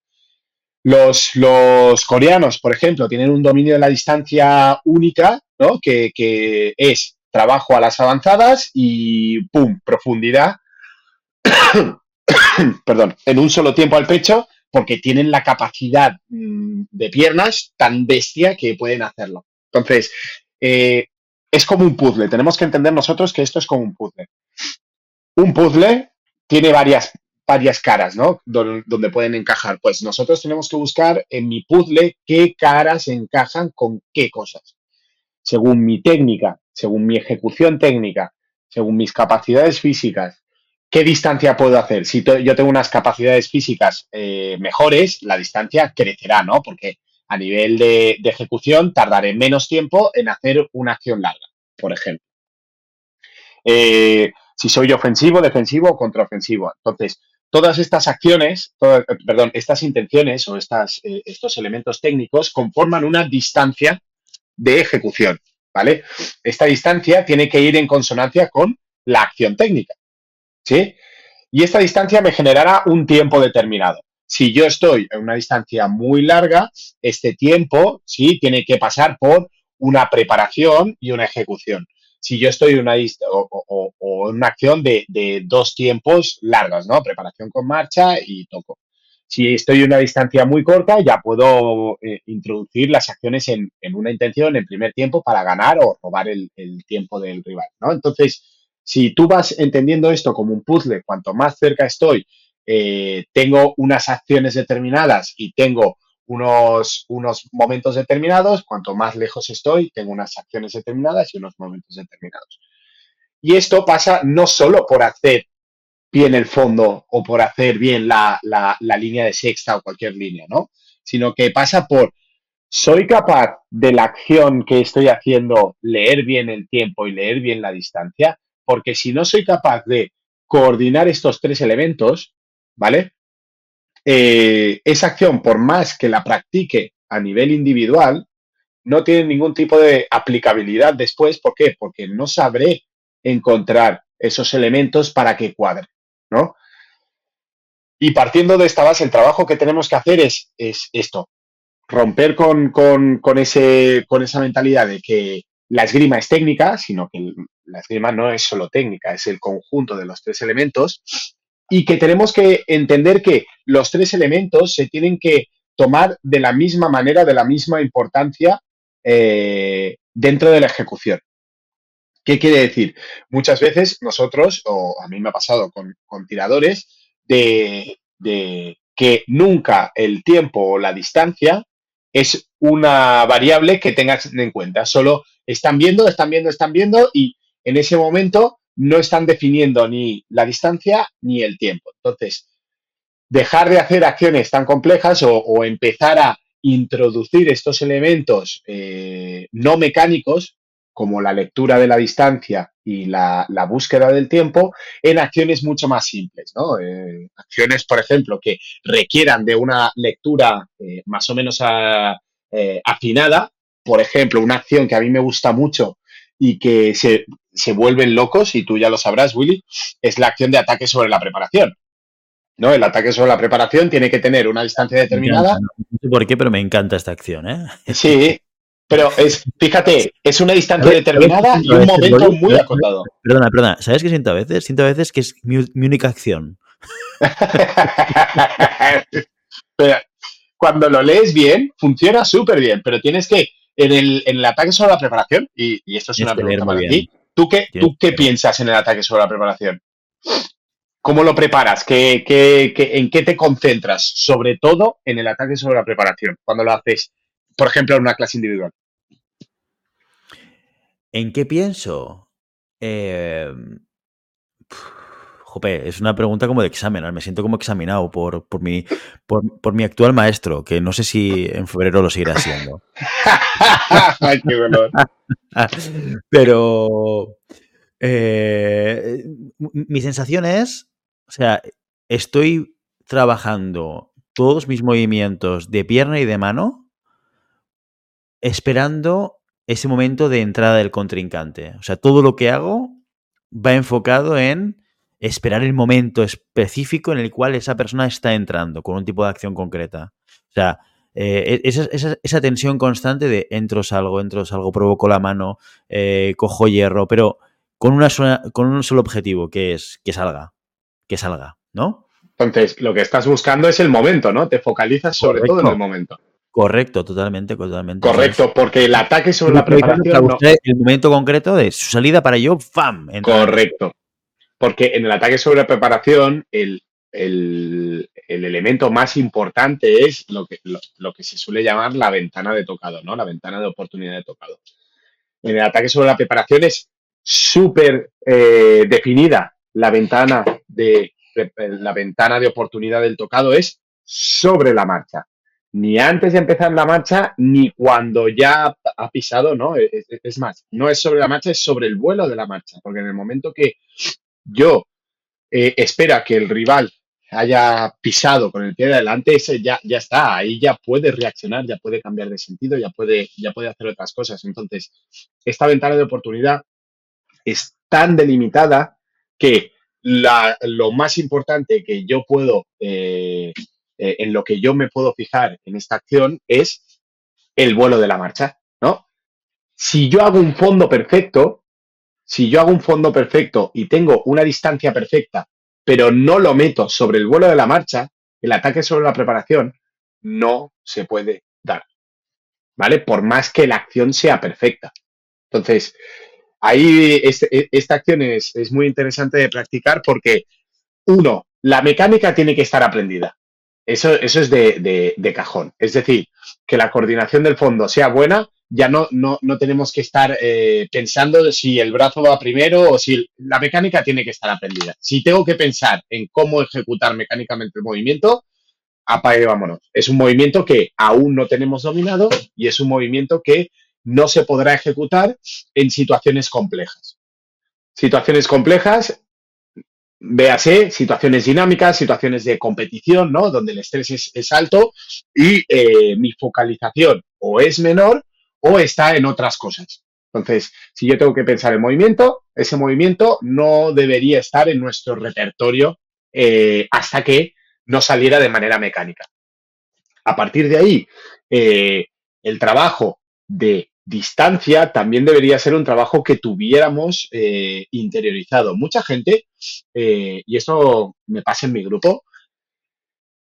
Los, coreanos, por ejemplo, tienen un dominio de la distancia única, ¿no? Que, que es trabajo a las avanzadas y ¡pum! profundidad, perdón, en un solo tiempo al pecho porque tienen la capacidad mm, de piernas tan bestia que pueden hacerlo. Entonces, eh, es como un puzzle. Tenemos que entender nosotros que esto es como un puzzle. Un puzzle tiene varias, varias caras, ¿no? Donde, pueden encajar. Pues nosotros tenemos que buscar en mi puzzle qué caras encajan con qué cosas. Según mi técnica, según mi ejecución técnica, según mis capacidades físicas, ¿Qué distancia puedo hacer? Si yo tengo unas capacidades físicas eh, mejores, la distancia crecerá, ¿no? Porque a nivel de, ejecución tardaré menos tiempo en hacer una acción larga, por ejemplo. Eh, si soy ofensivo, defensivo o contraofensivo. Entonces, todas estas acciones, perdón, estas intenciones o estas, eh, estos elementos técnicos conforman una distancia de ejecución, ¿vale? Esta distancia tiene que ir en consonancia con la acción técnica. ¿sí? Y esta distancia me generará un tiempo determinado. Si yo estoy en una distancia muy larga, este tiempo, sí, tiene que pasar por una preparación y una ejecución. Si yo estoy en una, o, una acción de, dos tiempos largos, ¿no? Preparación con marcha y toco. Si estoy en una distancia muy corta, ya puedo eh, introducir las acciones en, una intención en primer tiempo para ganar o robar el, el tiempo del rival, ¿no? Entonces, si tú vas entendiendo esto como un puzzle, cuanto más cerca estoy, eh, tengo unas acciones determinadas y tengo unos, unos momentos determinados, cuanto más lejos estoy, tengo unas acciones determinadas y unos momentos determinados. Y esto pasa no solo por hacer bien el fondo o por hacer bien la, la, línea de sexta o cualquier línea, ¿no? Sino que pasa por ¿soy capaz de la acción que estoy haciendo leer bien el tiempo y leer bien la distancia? Porque si no soy capaz de coordinar estos tres elementos, ¿vale? Eh, esa acción, por más que la practique a nivel individual, no tiene ningún tipo de aplicabilidad después. ¿Por qué? Porque no sabré encontrar esos elementos para que cuadre, ¿no? Y partiendo de esta base, el trabajo que tenemos que hacer es, es esto, romper con, ese, con esa mentalidad de que la esgrima es técnica, sino que la esgrima no es solo técnica, es el conjunto de los tres elementos, y que tenemos que entender que los tres elementos se tienen que tomar de la misma manera, de la misma importancia eh, dentro de la ejecución. ¿Qué quiere decir? Muchas veces nosotros, o a mí me ha pasado con, tiradores, de, que nunca el tiempo o la distancia es una variable que tengas en cuenta. Solo están viendo, están viendo, están viendo y en ese momento no están definiendo ni la distancia ni el tiempo. Entonces, dejar de hacer acciones tan complejas o, empezar a introducir estos elementos eh, no mecánicos como la lectura de la distancia y la, búsqueda del tiempo, en acciones mucho más simples, ¿no? Eh, acciones, por ejemplo, que requieran de una lectura eh, más o menos eh, afinada. Por ejemplo, una acción que a mí me gusta mucho y que se, se vuelven locos, y tú ya lo sabrás, Willy, es la acción de ataque sobre la preparación. ¿no? El ataque sobre la preparación tiene que tener una distancia determinada. No sé por qué, pero me encanta esta acción, ¿eh? Sí, pero es, fíjate, es una distancia determinada y un momento muy acotado. Perdona, perdona. ¿Sabes qué siento a veces? Siento a veces que es mi, única acción. cuando lo lees bien, funciona súper bien, pero tienes que, en el, ataque sobre la preparación, y, esto es una pregunta para ti, ¿tú qué, ¿tú qué piensas en el ataque sobre la preparación? ¿Cómo lo preparas? ¿Qué, qué, en qué te concentras? Sobre todo en el ataque sobre la preparación, cuando lo haces, por ejemplo, en una clase individual. ¿En qué pienso? Eh, jope, es una pregunta como de examen. Me siento como examinado por, por, mi, por, mi actual maestro, que no sé si en febrero lo seguirá siendo. qué Pero eh, mi sensación es, o sea, estoy trabajando todos mis movimientos de pierna y de mano esperando ese momento de entrada del contrincante. O sea, todo lo que hago va enfocado en esperar el momento específico en el cual esa persona está entrando con un tipo de acción concreta. O sea, eh, e-, esa, tensión constante de entro, salgo, entro, salgo, provoco la mano, eh, cojo hierro, pero con, una con un solo objetivo, que es que salga, que salga, ¿no? Entonces, lo que estás buscando es el momento, ¿no? Te focalizas sobre todo en el momento. Correcto, totalmente, totalmente. Correcto, porque el ataque sobre la preparación. El momento concreto de su salida para yo, ¡fam! Correcto. Porque en el ataque sobre preparación, el, elemento más importante es lo que, lo, que se suele llamar la ventana de tocado, ¿no? La ventana de oportunidad de tocado. En el ataque sobre la preparación es súper eh, definida la ventana de la ventana de oportunidad del tocado es sobre la marcha ni antes de empezar la marcha, ni cuando ya ha pisado, ¿no? Es, más, no es sobre la marcha, es sobre el vuelo de la marcha, porque en el momento que yo eh, espera que el rival haya pisado con el pie de adelante, ese ya, ya está, ahí ya puede reaccionar, ya puede cambiar de sentido, ya puede, ya puede hacer otras cosas. Entonces, esta ventana de oportunidad es tan delimitada que lo más importante que yo puedo eh, eh, en lo que yo me puedo fijar en esta acción es el vuelo de la marcha, ¿no? Si yo hago un fondo perfecto, si yo hago un fondo perfecto y tengo una distancia perfecta, pero no lo meto sobre el vuelo de la marcha, el ataque sobre la preparación no se puede dar, ¿vale? Por más que la acción sea perfecta. Entonces, ahí este, e, esta acción es, es muy interesante de practicar porque, uno, la mecánica tiene que estar aprendida. Eso, eso es de, cajón. Es decir, que la coordinación del fondo sea buena, ya no, no, tenemos que estar eh, pensando si el brazo va primero o si la mecánica tiene que estar aprendida. Si tengo que pensar en cómo ejecutar mecánicamente el movimiento, apague vámonos. Es un movimiento que aún no tenemos dominado y es un movimiento que no se podrá ejecutar en situaciones complejas. Situaciones complejas, véase, situaciones dinámicas, situaciones de competición, ¿no? Donde el estrés es, alto y eh, mi focalización o es menor o está en otras cosas. Entonces, si yo tengo que pensar en movimiento, ese movimiento no debería estar en nuestro repertorio eh, hasta que no saliera de manera mecánica. A partir de ahí, eh, el trabajo de distancia también debería ser un trabajo que tuviéramos eh, interiorizado. Mucha gente, y esto me pasa en mi grupo,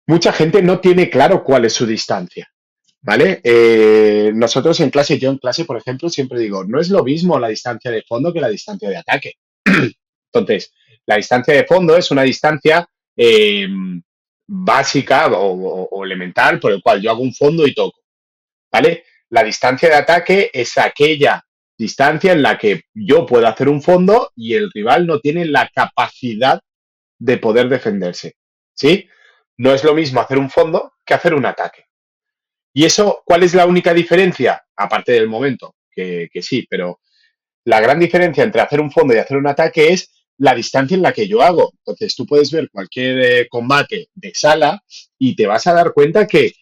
mucha gente no tiene claro cuál es su distancia. ¿Vale? Eh, nosotros en clase, yo en clase, por ejemplo, siempre digo, no es lo mismo la distancia de fondo que la distancia de ataque. Entonces, la distancia de fondo es una distancia eh, básica o, elemental por el cual yo hago un fondo y toco. ¿Vale? La distancia de ataque es aquella distancia en la que yo puedo hacer un fondo y el rival no tiene la capacidad de poder defenderse. ¿Sí? No es lo mismo hacer un fondo que hacer un ataque. ¿Y eso cuál es la única diferencia? Aparte del momento, que, sí, pero la gran diferencia entre hacer un fondo y hacer un ataque es la distancia en la que yo hago. Entonces tú puedes ver cualquier eh, combate de sala y te vas a dar cuenta que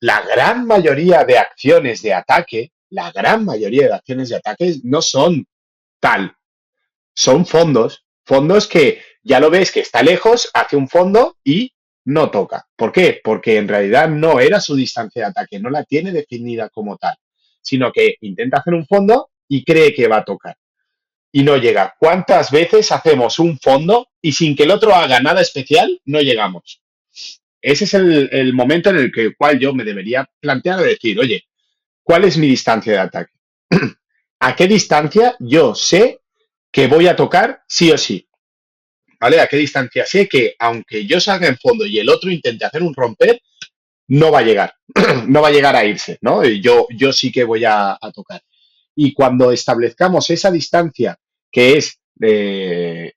la gran mayoría de acciones de ataque, la gran mayoría de acciones de ataque no son tal. Son fondos, fondos que ya lo ves que está lejos, hace un fondo y no toca. ¿Por qué? Porque en realidad no era su distancia de ataque, no la tiene definida como tal, sino que intenta hacer un fondo y cree que va a tocar. Y no llega. ¿Cuántas veces hacemos un fondo y sin que el otro haga nada especial, no llegamos? Ese es el, momento en el que, cual yo me debería plantear de decir, oye, ¿cuál es mi distancia de ataque? ¿A qué distancia yo sé que voy a tocar sí o sí? ¿Vale? ¿A qué distancia sé que aunque yo salga en fondo y el otro intente hacer un romper, no va a llegar, no va a llegar a irse, ¿no? Yo, yo sí que voy a, tocar. Y cuando establezcamos esa distancia, que es, que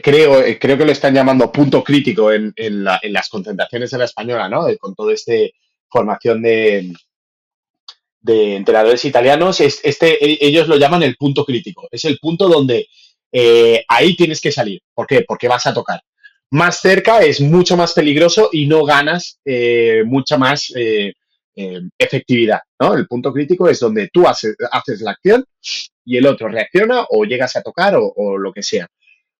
creo, creo que lo están llamando punto crítico en, las concentraciones de la española, ¿no? Con todo este formación de, de entrenadores italianos, este, e, ellos lo llaman el punto crítico. Es el punto donde eh, ahí tienes que salir. ¿Por qué? Porque vas a tocar. Más cerca es mucho más peligroso y no ganas eh, mucha más eh, efectividad. El punto crítico es donde tú haces, la acción y el otro reacciona o llegas a tocar o, lo que sea.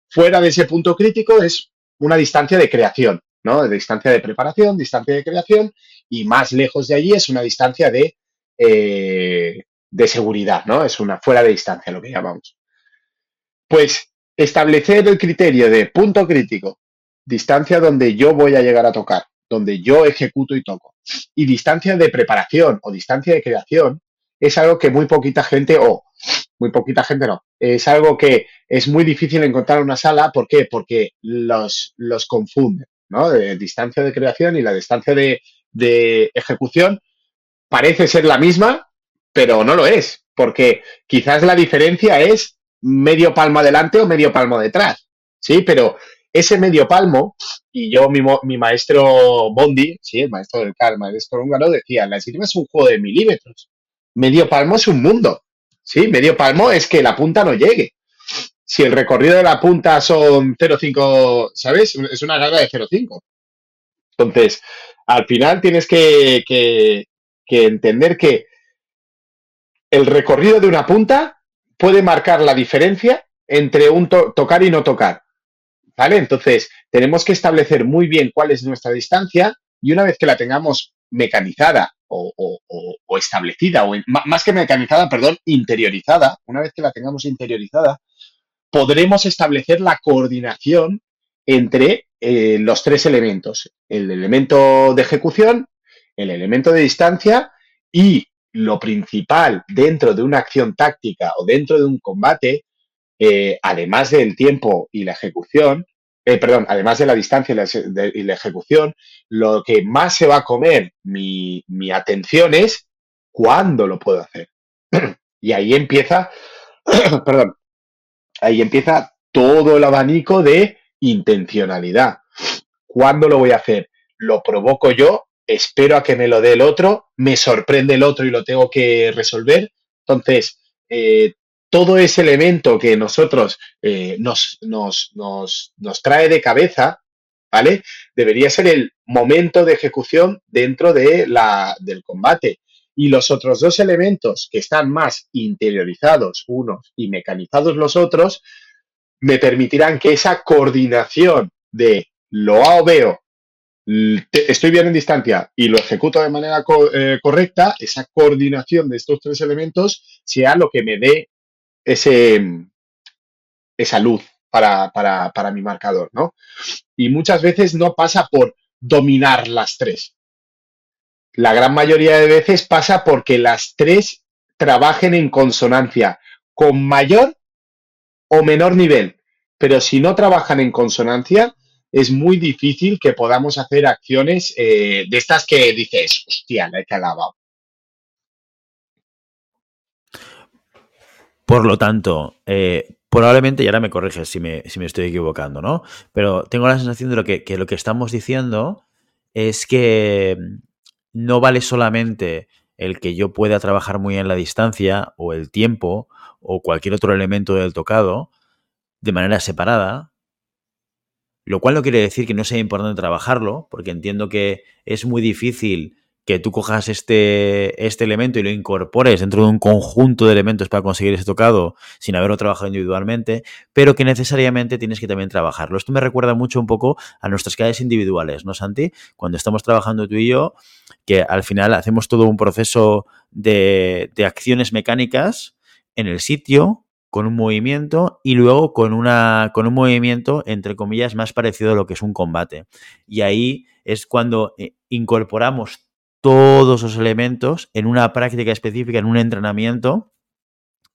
Fuera de ese punto crítico es una distancia de creación, ¿no? De distancia de preparación, distancia de creación, y más lejos de allí es una distancia de, de seguridad, ¿no? Es una fuera de distancia, lo que llamamos. Pues establecer el criterio de punto crítico, distancia donde yo voy a llegar a tocar, donde yo ejecuto y toco, y distancia de preparación o distancia de creación, es algo que muy poquita gente, o muy poquita gente no, es algo que es muy difícil encontrar en una sala. ¿Por qué? Porque los, los confunden, ¿no? De distancia de creación y la distancia de, de ejecución parece ser la misma, pero no lo es, porque quizás la diferencia es medio palmo adelante o medio palmo detrás, ¿sí? Pero ese medio palmo, y yo, mi, mi maestro Bondi, sí, el maestro del CAR, el maestro húngaro, decía, la esgrima es un juego de milímetros. Medio palmo es un mundo, ¿sí? Medio palmo es que la punta no llegue. Si el recorrido de la punta son 0,5, ¿sabes? Es una carga de 0,5. Entonces, al final tienes que, que, que entender que el recorrido de una punta puede marcar la diferencia entre un tocar y no tocar. ¿Vale? Entonces, tenemos que establecer muy bien cuál es nuestra distancia y una vez que la tengamos mecanizada o, establecida, o más que mecanizada, perdón, interiorizada, una vez que la tengamos interiorizada, podremos establecer la coordinación entre eh, los tres elementos, el elemento de ejecución, el elemento de distancia y lo principal dentro de una acción táctica o dentro de un combate, eh, además del tiempo y la ejecución, eh, perdón, además de la distancia y la, ejecución, lo que más se va a comer mi, atención es cuándo lo puedo hacer. y ahí empieza, perdón, ahí empieza todo el abanico de intencionalidad. ¿Cuándo lo voy a hacer? lo provoco yo, espero a que me lo dé el otro, me sorprende el otro y lo tengo que resolver. Entonces, eh, todo ese elemento que nosotros eh, nos, nos, nos, nos trae de cabeza, ¿vale? Debería ser el momento de ejecución dentro de la, del combate. Y los otros dos elementos que están más interiorizados unos y mecanizados los otros, me permitirán que esa coordinación de lo hago, veo, estoy bien en distancia y lo ejecuto de manera eh, correcta, esa coordinación de estos tres elementos sea lo que me dé ese, esa luz para, para, para mi marcador, ¿no? Y muchas veces no pasa por dominar las tres. La gran mayoría de veces pasa porque las tres trabajen en consonancia con mayor o menor nivel. Pero si no trabajan en consonancia, es muy difícil que podamos hacer acciones eh, de estas que dices, hostia, la he calado. Por lo tanto, eh, probablemente, y ahora me corriges si me, si me, estoy equivocando, ¿no? Pero tengo la sensación de lo que, que lo que estamos diciendo es que no vale solamente el que yo pueda trabajar muy en la distancia o el tiempo o cualquier otro elemento del tocado de manera separada, lo cual no quiere decir que no sea importante trabajarlo, porque entiendo que es muy difícil que tú cojas este, este elemento y lo incorpores dentro de un conjunto de elementos para conseguir ese tocado sin haberlo trabajado individualmente, pero que necesariamente tienes que también trabajarlo. Esto me recuerda mucho un poco a nuestras clases individuales, ¿no, Santi? Cuando estamos trabajando tú y yo, que al final hacemos todo un proceso de, de acciones mecánicas en el sitio con un movimiento y luego con, una, con un movimiento, entre comillas, más parecido a lo que es un combate. Y ahí es cuando eh, incorporamos todos los elementos en una práctica específica, en un entrenamiento,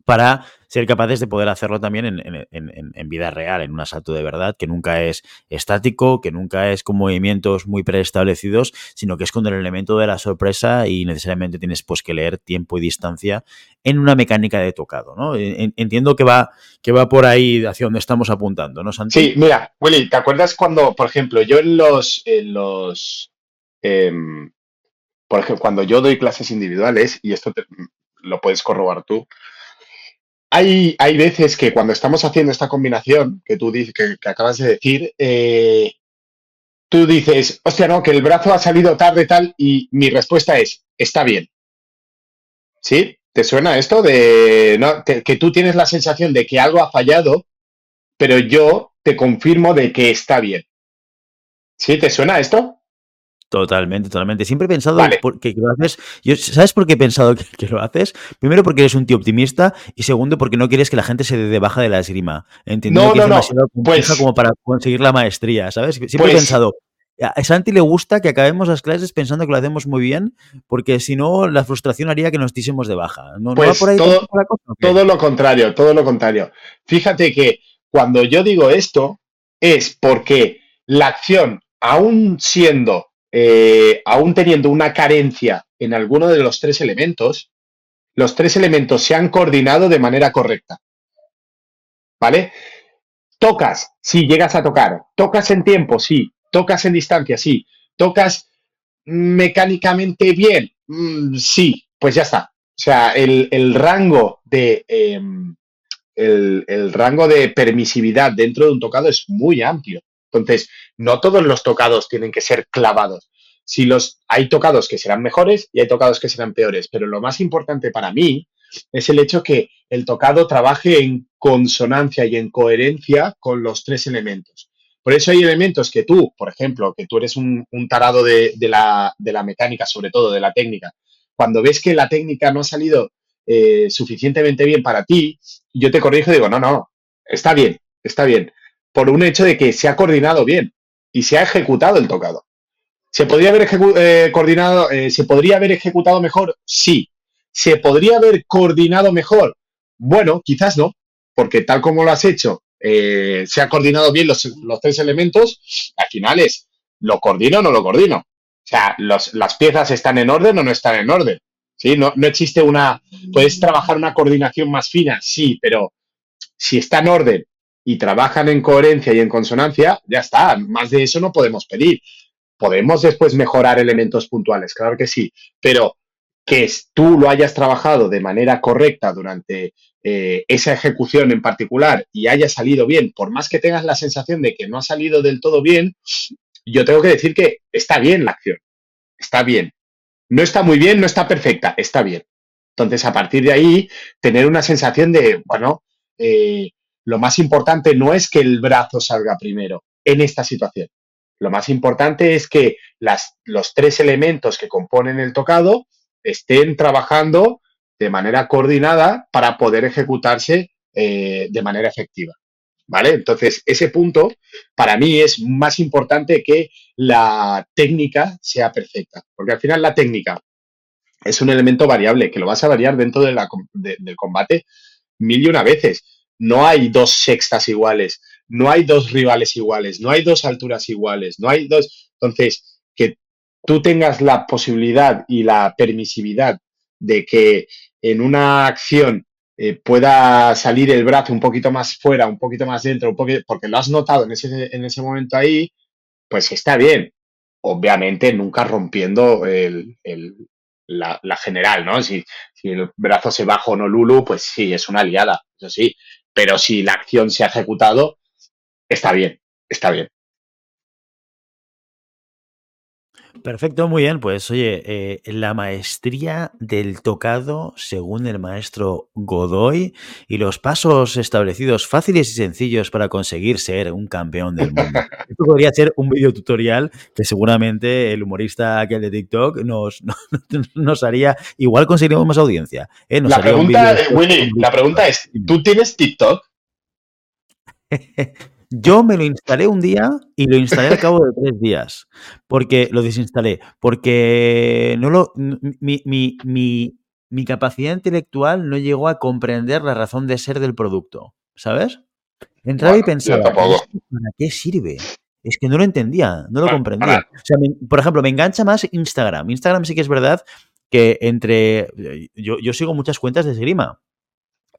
para ser capaces de poder hacerlo también en, vida real, en un asalto de verdad, que nunca es estático, que nunca es con movimientos muy preestablecidos, sino que es con el elemento de la sorpresa y necesariamente tienes pues que leer tiempo y distancia en una mecánica de tocado, ¿no? Entiendo que va, que va por ahí hacia donde estamos apuntando, ¿no, Santi? Sí, mira, Willy, ¿te acuerdas cuando, por ejemplo, yo en los, en los em, por ejemplo, cuando yo doy clases individuales, y esto lo puedes corrobar tú, hay, hay veces que cuando estamos haciendo esta combinación que tú dices, que, acabas de decir, eh, tú dices, hostia, no, que el brazo ha salido tarde tal, y mi respuesta es, está bien. ¿Sí? ¿Te suena esto de no, que tú tienes la sensación de que algo ha fallado, pero yo te confirmo de que está bien? ¿Sí? ¿Te suena esto? Totalmente, totalmente. Siempre he pensado que, lo haces. ¿Sabes por qué he pensado que, lo haces? Primero, porque eres un tío optimista. Y segundo, porque no quieres que la gente se dé de baja de la esgrima. Que es demasiado compleja pues como para conseguir la maestría, ¿sabes? Siempre he pues pensado. A Santi le gusta que acabemos las clases pensando que lo hacemos muy bien, porque si no, la frustración haría que nos diésemos de baja. ¿No, va pues por ahí todo, todo lo contrario, todo lo contrario. Fíjate que cuando yo digo esto, es porque la acción, aún siendo eh, aún teniendo una carencia en alguno de los tres elementos, los tres elementos se han coordinado de manera correcta. ¿Vale? Tocas, sí, llegas a tocar. Tocas en tiempo, sí. Tocas en distancia, sí. Tocas mecánicamente bien, mm, sí. Pues ya está. O sea, el, rango de em, el, rango de permisividad dentro de un tocado es muy amplio. Entonces, no todos los tocados tienen que ser clavados. Si los hay tocados que serán mejores y hay tocados que serán peores, pero lo más importante para mí es el hecho que el tocado trabaje en consonancia y en coherencia con los tres elementos. Por eso hay elementos que tú, por ejemplo, que tú eres un, tarado de, la, mecánica, sobre todo de la técnica, cuando ves que la técnica no ha salido eh, suficientemente bien para ti, yo te corrijo y digo, no, no, está bien, está bien por un hecho de que se ha coordinado bien y se ha ejecutado el tocado. ¿Se podría haber eh, coordinado, eh, se podría haber ejecutado mejor? Sí. ¿Se podría haber coordinado mejor? Bueno, quizás no, porque tal como lo has hecho, eh, se ha coordinado bien los, tres elementos, al final es, ¿lo coordino o no lo coordino? O sea, las piezas están en orden o no están en orden. ¿Sí? No, no existe una. Puedes trabajar una coordinación más fina, sí, pero si está en orden y trabajan en coherencia y en consonancia, ya está, más de eso no podemos pedir. podemos después mejorar elementos puntuales, claro que sí, pero que tú lo hayas trabajado de manera correcta durante eh, esa ejecución en particular y haya salido bien, por más que tengas la sensación de que no ha salido del todo bien, yo tengo que decir que está bien la acción, está bien. No está muy bien, no está perfecta, está bien. Entonces, a partir de ahí, tener una sensación de, bueno, eh, lo más importante no es que el brazo salga primero en esta situación. Lo más importante es que los tres elementos que componen el tocado estén trabajando de manera coordinada para poder ejecutarse eh, de manera efectiva. ¿Vale? Entonces, ese punto para mí es más importante que la técnica sea perfecta, porque al final la técnica es un elemento variable que lo vas a variar dentro del combate mil y una veces. No hay dos sextas iguales, no hay dos rivales iguales, no hay dos alturas iguales, no hay dos. Entonces, que tú tengas la posibilidad y la permisividad de que en una acción eh, pueda salir el brazo un poquito más fuera, un poquito más dentro, un poquito, porque lo has notado en ese, en ese momento ahí, pues está bien. Obviamente nunca rompiendo el, la, general, ¿no? Si, si, el brazo se baja o no Lulu, pues sí, es una liada, eso sí. Pero si la acción se ha ejecutado, está bien, está bien. Perfecto, muy bien. Pues oye, eh, la maestría del tocado según el maestro Godoy y los pasos establecidos fáciles y sencillos para conseguir ser un campeón del mundo. Esto podría ser un video tutorial que seguramente el humorista aquel de TikTok nos, nos, haría, igual conseguiríamos más audiencia. ¿eh? la, pregunta, Willy, la pregunta es, ¿tú tienes TikTok? Yo me lo instalé un día y lo instalé al cabo de tres días. Porque lo desinstalé. Porque no lo. Mi, mi, mi, mi capacidad intelectual no llegó a comprender la razón de ser del producto. ¿Sabes? Entraba y pensaba, ¿para qué sirve? Es que no lo entendía, no lo comprendía. O sea, por ejemplo, me engancha más Instagram. Instagram sí que es verdad que entre. Yo, yo sigo muchas cuentas de esgrima.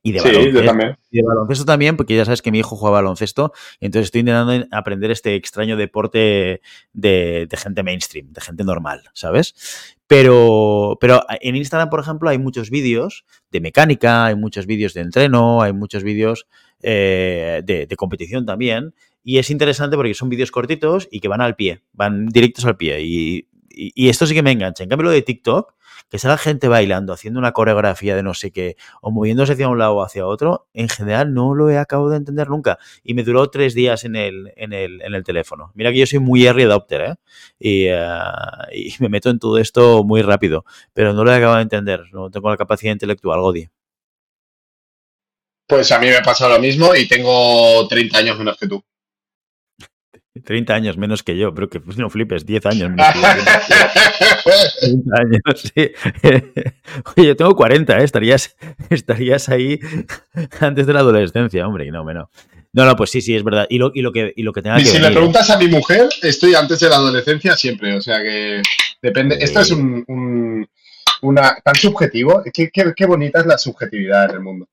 Y de, baloncesto, también. porque ya sabes que mi hijo juega baloncesto, entonces estoy intentando aprender este extraño deporte de, gente mainstream, de gente normal, ¿sabes? Pero, pero en Instagram, por ejemplo, hay muchos vídeos de mecánica, hay muchos vídeos de entreno, hay muchos vídeos eh, de, competición también. Y es interesante porque son vídeos cortitos y que van al pie, van directos al pie. Y, y esto sí que me engancha. En cambio, lo de TikTok, que salga gente bailando, haciendo una coreografía de no sé qué, o moviéndose hacia un lado o hacia otro, en general no lo he acabado de entender nunca. Y me duró tres días en el, en el, en el teléfono. Mira que yo soy muy early adopter, ¿eh? Y, eh, y, me meto en todo esto muy rápido, pero no lo he acabado de entender, no tengo la capacidad intelectual, Godi. Pues a mí me pasa lo mismo y tengo 30 años menos que tú. 30 años menos que yo, pero que pues, no flipes, 10 años menos que yo. 30 años, sí. Oye, yo tengo 40, ¿eh? estarías, estarías ahí antes de la adolescencia, hombre, y no, menos. No, no, pues sí, sí, es verdad. Y lo, y lo que, y lo que tenga y si le preguntas a mi mujer, estoy antes de la adolescencia siempre, o sea que depende. Esto es un, una, tan subjetivo. Qué, qué, qué bonita es la subjetividad en el mundo.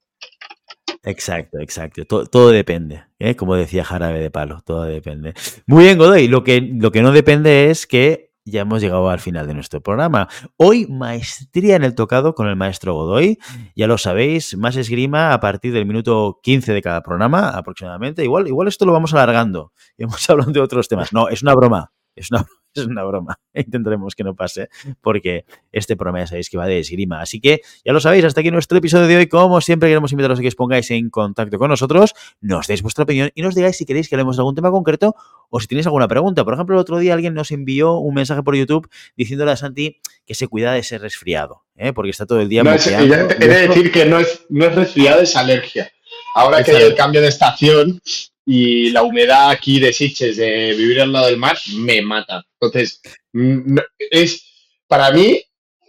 Exacto, exacto. Todo, depende. ¿eh? Como decía Jarabe de Palo, todo depende. Muy bien, Godoy. Lo que, lo que no depende es que ya hemos llegado al final de nuestro programa. Hoy, maestría en el tocado con el maestro Godoy. Ya lo sabéis, más esgrima a partir del minuto 15 de cada programa aproximadamente. Igual, igual esto lo vamos alargando. Y hemos hablado de otros temas. No, es una broma. Es una broma es una broma. Intentaremos que no pase, porque este programa ya sabéis que va de esgrima. Así que ya lo sabéis, hasta aquí nuestro episodio de hoy. Como siempre, queremos invitaros a que os pongáis en contacto con nosotros, nos deis vuestra opinión y nos digáis si queréis que hablemos de algún tema concreto o si tenéis alguna pregunta. Por ejemplo, el otro día alguien nos envió un mensaje por YouTube diciéndole a Santi que se cuida de ser resfriado, ¿eh? porque está todo el día. No, es, decir que no es, no es resfriado, es alergia. Ahora que hay el cambio de estación, y la humedad aquí de Sitges, de vivir al lado del mar, me mata. Entonces, mm, es para mí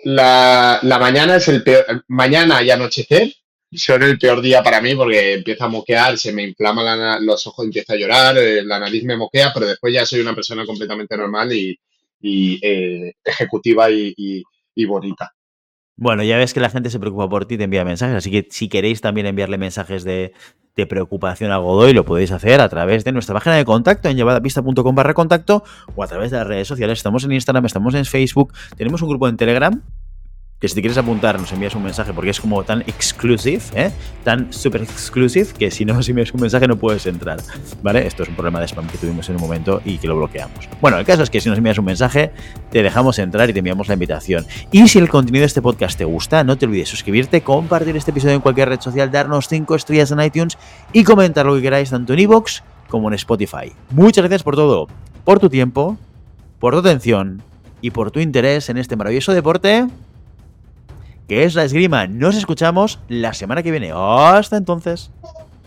la, mañana es el peor, mañana y anochecer son el peor día para mí porque empieza a moquear, se me inflama los ojos, empieza a llorar, eh, la nariz me moquea, pero después ya soy una persona completamente normal y, y eh, ejecutiva y, y bonita. Bueno, ya ves que la gente se preocupa por ti, te envía mensajes, así que si queréis también enviarle mensajes de, preocupación a Godoy, lo podéis hacer a través de nuestra página de contacto en llevadapista.com barra contacto o a través de las redes sociales. Estamos en Instagram, estamos en Facebook, tenemos un grupo en Telegram que si te quieres apuntar nos envías un mensaje porque es como tan exclusive, ¿eh? tan super exclusive que si no nos envías un mensaje no puedes entrar, ¿vale? Esto es un problema de spam que tuvimos en un momento y que lo bloqueamos. Bueno, el caso es que si nos envías un mensaje te dejamos entrar y te enviamos la invitación. Y si el contenido de este podcast te gusta, no te olvides suscribirte, compartir este episodio en cualquier red social, darnos 5 estrellas en iTunes y comentar lo que queráis tanto en iVoox como en Spotify. Muchas gracias por todo, por tu tiempo, por tu atención y por tu interés en este maravilloso deporte que es la esgrima. Nos escuchamos la semana que viene. Hasta entonces.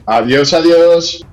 Adiós, adiós.